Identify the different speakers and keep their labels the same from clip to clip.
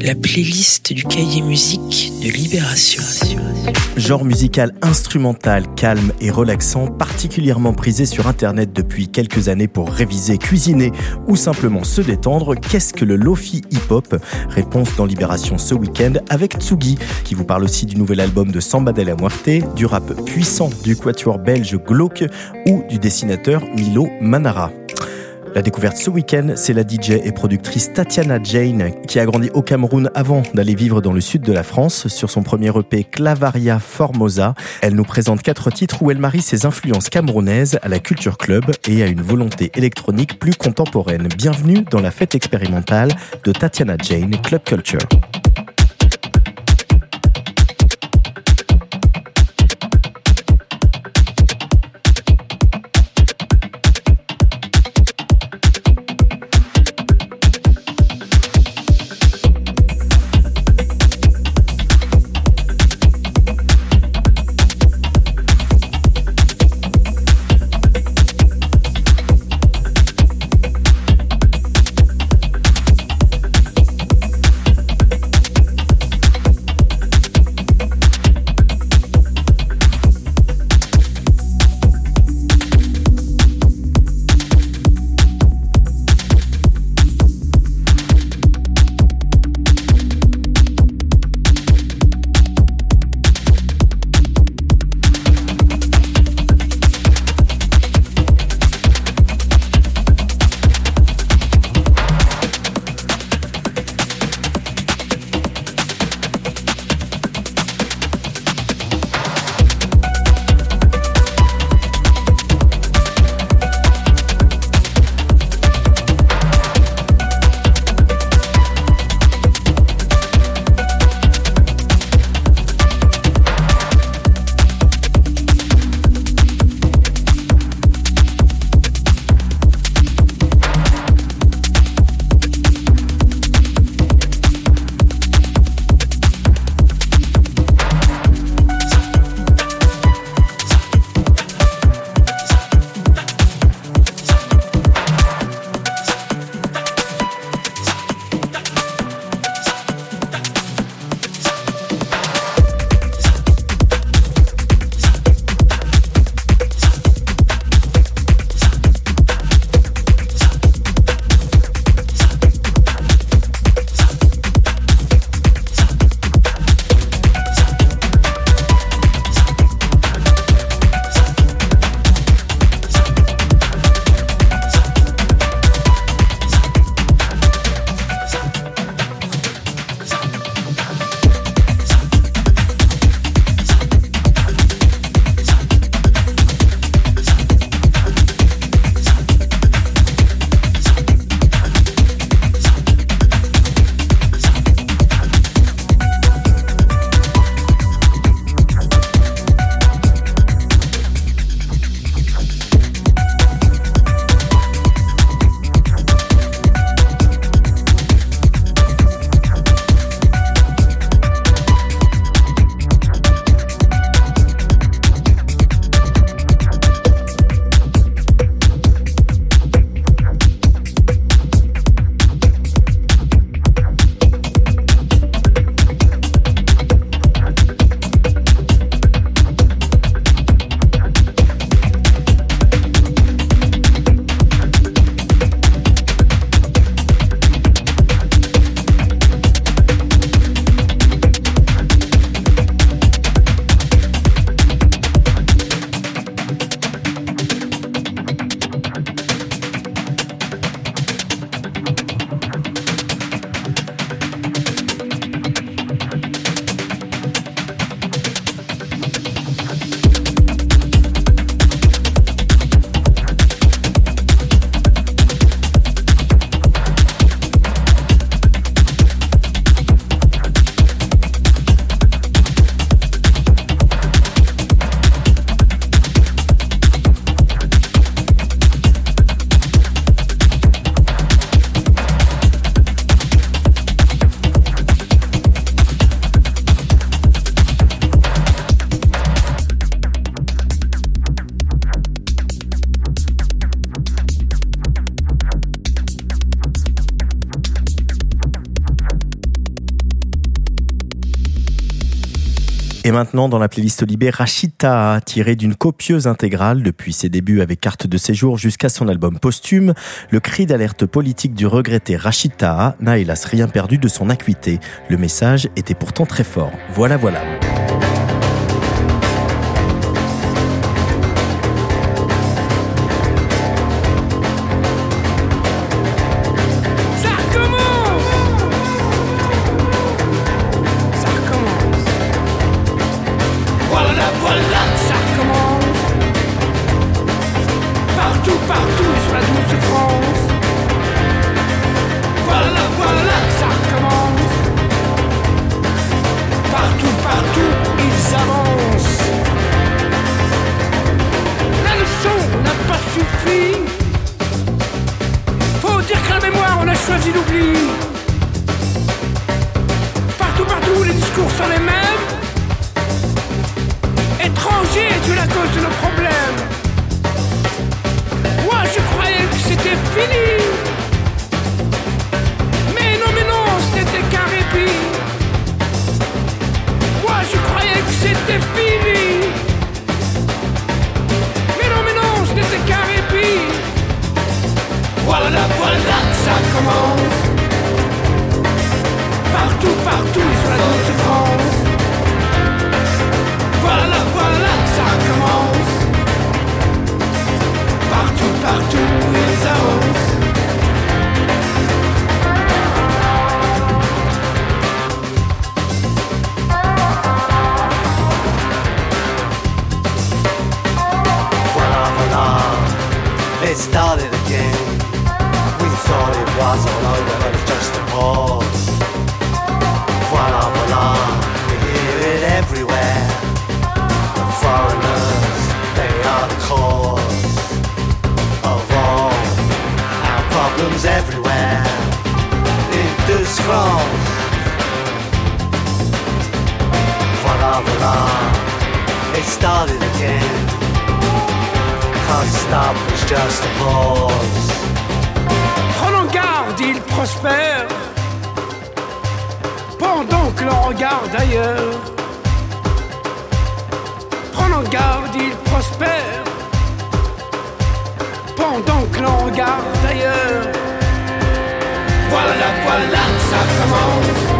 Speaker 1: la playlist du cahier musique de Libération.
Speaker 2: Genre musical instrumental, calme et relaxant, particulièrement prisé sur Internet depuis quelques années pour réviser, cuisiner ou simplement se détendre, qu'est-ce que le Lofi hip-hop? Réponse dans Libération ce week-end avec Tsugi, qui vous parle aussi du nouvel album de Samba de la Muerte, du rap puissant du quatuor belge Glauque ou du dessinateur Milo Manara. La découverte ce week-end, c'est la DJ et productrice Tatiana Jane, qui a grandi au Cameroun avant d'aller vivre dans le sud de la France. Sur son premier EP Clavaria Formosa, elle nous présente quatre titres où elle marie ses influences camerounaises à la culture club et à une volonté électronique plus contemporaine. Bienvenue dans la fête expérimentale de Tatiana Jane Club Culture.
Speaker 3: Et maintenant, dans la playlist Libé, Rachita, tiré d'une copieuse intégrale depuis ses débuts avec carte de séjour jusqu'à son album posthume, le cri d'alerte politique du regretté Rachita n'a hélas rien perdu de son acuité. Le message était pourtant très fort. Voilà, voilà.
Speaker 4: it stop.
Speaker 3: Prenons garde, il prospère. Pendant que l'on regarde ailleurs. Prenons garde, il prospère. Pendant que l'on regarde ailleurs. Voilà, voilà, ça commence.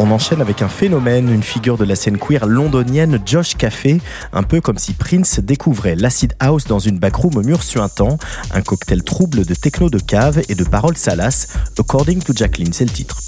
Speaker 3: On enchaîne avec un phénomène, une figure de la scène queer londonienne, Josh Café, un peu comme si Prince découvrait l'acid house dans une backroom au mur suintant, un cocktail trouble de techno de cave et de paroles salaces, according to Jacqueline, c'est le titre.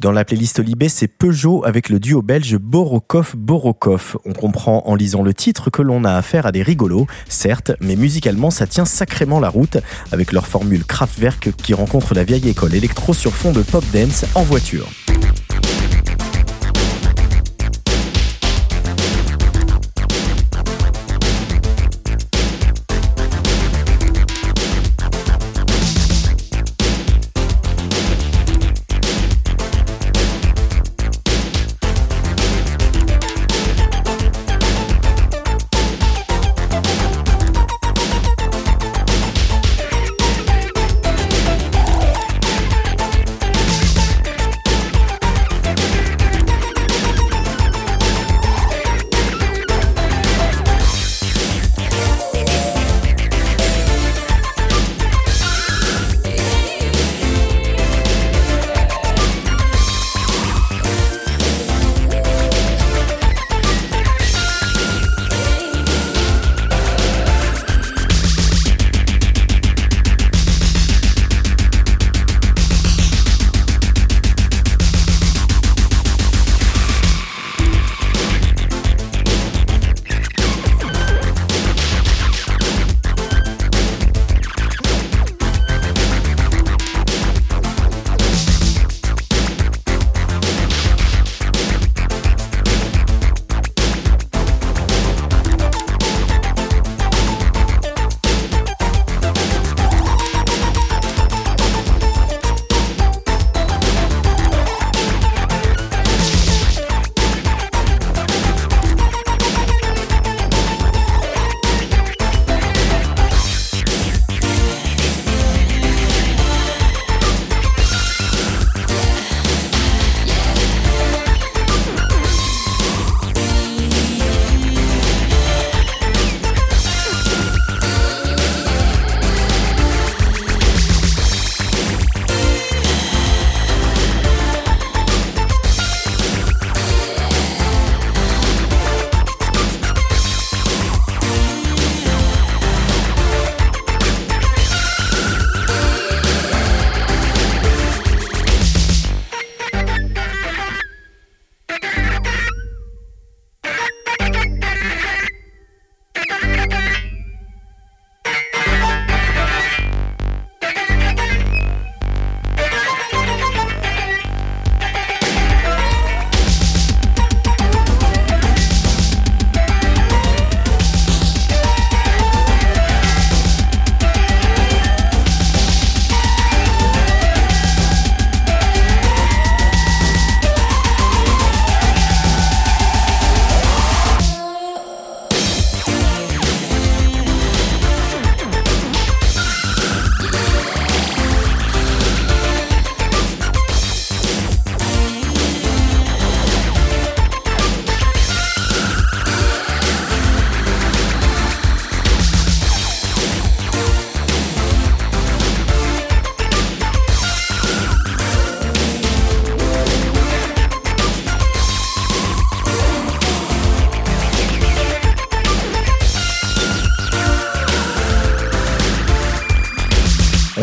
Speaker 2: Dans la playlist Libé, c'est Peugeot avec le duo belge Borokov-Borokov. On comprend en lisant le titre que l'on a affaire à des rigolos, certes, mais musicalement ça tient sacrément la route avec leur formule Kraftwerk qui rencontre la vieille école électro sur fond de pop dance en voiture.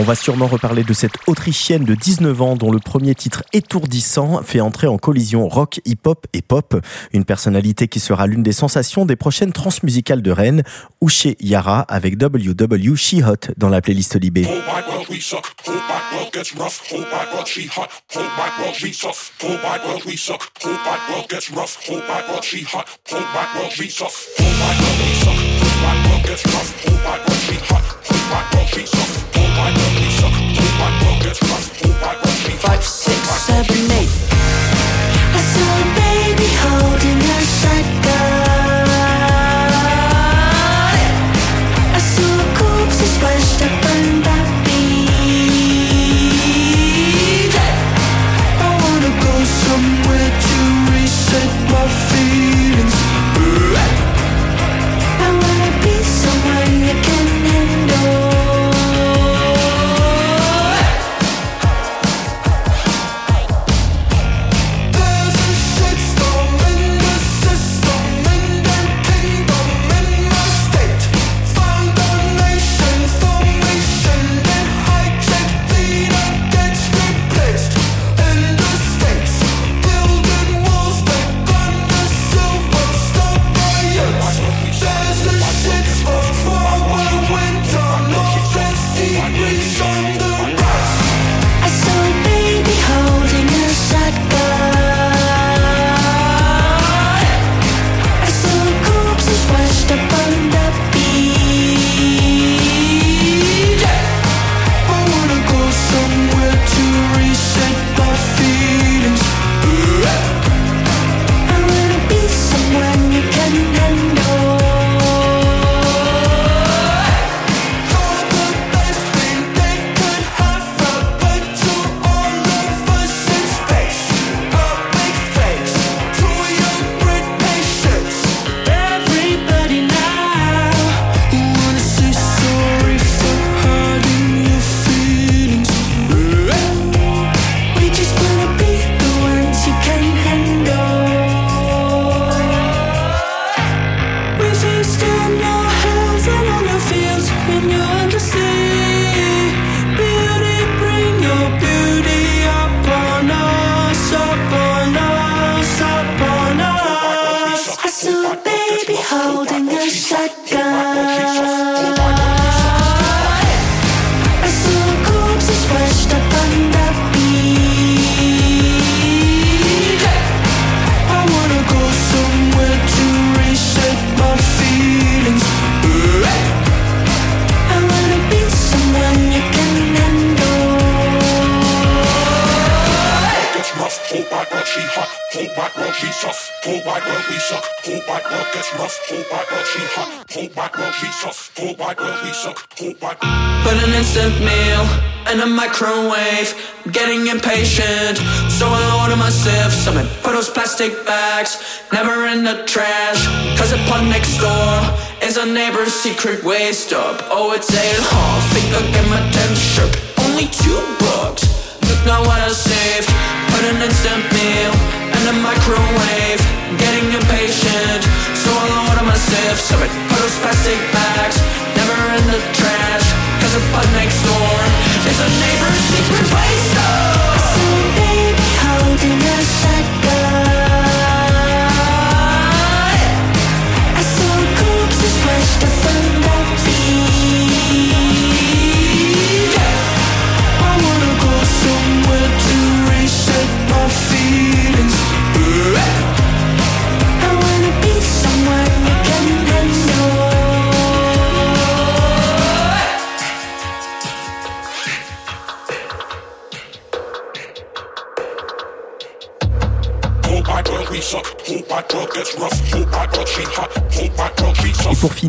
Speaker 2: Va sûrement reparler de cette Autrichienne de 19 ans dont le premier titre étourdissant fait entrer en collision rock, hip-hop et pop. Une personnalité qui sera l'une des sensations des prochaines transmusicales de Rennes, Uche Yara avec WW She Hot dans la playlist Libé.
Speaker 5: Five, six, seven, eight. I saw a baby holding a shotgun.
Speaker 6: Put an instant meal in a microwave. Getting impatient, so I order myself some and put those plastic bags never in the trash. Cause the pub next door is a neighbor's secret waste up. Oh, it's eight half. Think I'll get my tenth shirt. Only two bucks. Look now what I saved. Put an instant meal in the microwave. Getting impatient, so I'll order myself some and put those plastic bags never in the trash. Cause the pub next door is a neighbor's secret waste.
Speaker 5: So baby, holding a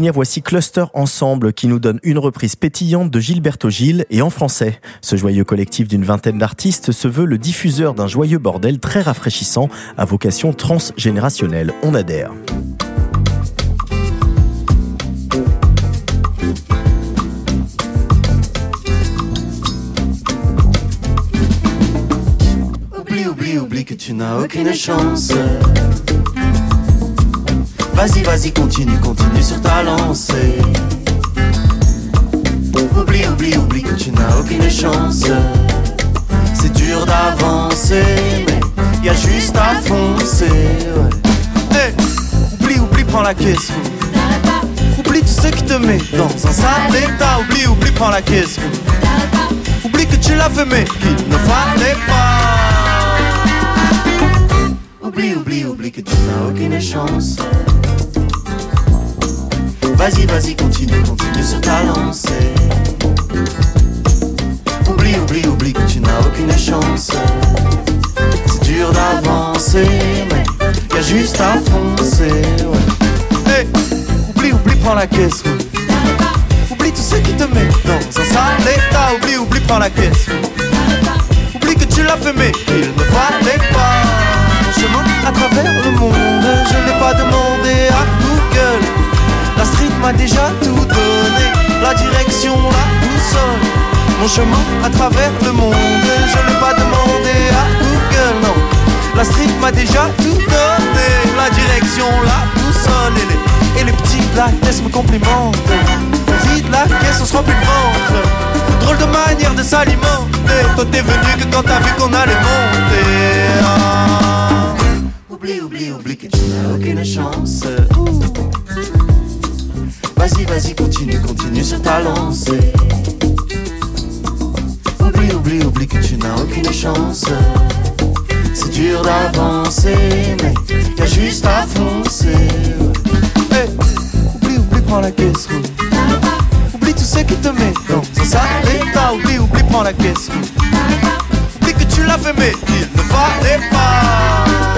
Speaker 2: voici Cluster Ensemble qui nous donne une reprise pétillante de Gilberto Gil et en français. Ce joyeux collectif d'une vingtaine d'artistes se veut le diffuseur d'un joyeux bordel très rafraîchissant à vocation transgénérationnelle. On adhère.
Speaker 7: Oublie, oublie, oublie que tu n'as aucune chance. Vas-y, vas-y, continue, continue sur ta lancée. Oublie, oublie, oublie que tu n'as aucune chance. C'est dur d'avancer, mais y a juste à foncer. ouais. Oublie, oublie, prends la caisse. Oublie tout ce qui te met dans un sale état. Oublie, oublie, prends la caisse. Oublie que tu l'as fait, mais qu'il ne fallait pas. Oublie, oublie, oublie que tu n'as aucune chance. Vas-y, vas-y, continue, continue sur ta lancée. Oublie, oublie, oublie que tu n'as aucune chance. C'est dur d'avancer, mais y a juste à foncer. ouais. Hey, oublie, oublie, prends la caisse. ouais. Oublie tout ce qui te met dans un sale état. Oublie, oublie, prends la caisse. Oublie que tu l'as fait, mais il ne fallait pas. Chemin à travers le monde, je n'ai pas demandé à Google. La street m'a déjà tout donné, la direction, la boussole. Mon chemin à travers le monde, je n'ai pas demandé à Google, non. La street m'a déjà tout donné, la direction, la boussole. Et les, et les petits de la caisse me complimentent. Vide la caisse, on se remplit le ventre. Drôle de manière de s'alimenter. Toi t'es venu que quand t'as vu qu'on allait monter. Ah. Oublie, oublie, oublie que tu n'as aucune chance. Vas-y, vas-y, continue, continue sur ta lancée. Oublie, oublie, oublie que tu n'as aucune chance. C'est dur d'avancer, mais y a juste à foncer. Hey, oublie, oublie, prends la caisse. roule. Oublie tout ce qui te met dans un sale état. Oublie, oublie, prends la caisse. roule. Oublie que tu l'as fait, mais il ne fallait pas.